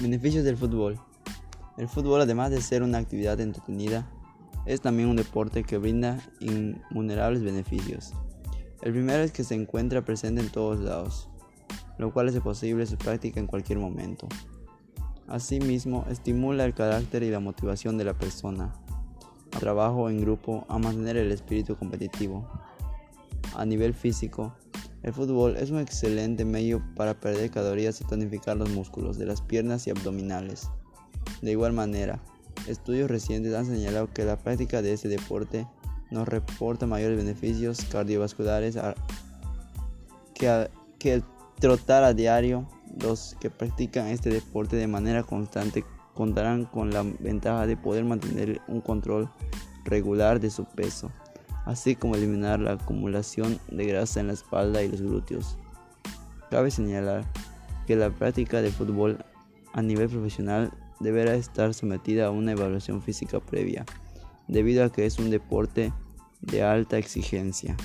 Beneficios del fútbol. El fútbol, además de ser una actividad entretenida, es también un deporte que brinda innumerables beneficios. El primero es que se encuentra presente en todos lados, lo cual hace posible su práctica en cualquier momento. Asimismo, estimula el carácter y la motivación de la persona, a trabajo en grupo, a mantener el espíritu competitivo. A nivel físico, el fútbol es un excelente medio para perder calorías y tonificar los músculos de las piernas y abdominales. De igual manera, estudios recientes han señalado que la práctica de este deporte nos reporta mayores beneficios cardiovasculares que, que el trotar a diario. Los que practican este deporte de manera constante contarán con la ventaja de poder mantener un control regular de su peso así como eliminar la acumulación de grasa en la espalda y los glúteos. Cabe señalar que la práctica de fútbol a nivel profesional deberá estar sometida a una evaluación física previa, debido a que es un deporte de alta exigencia.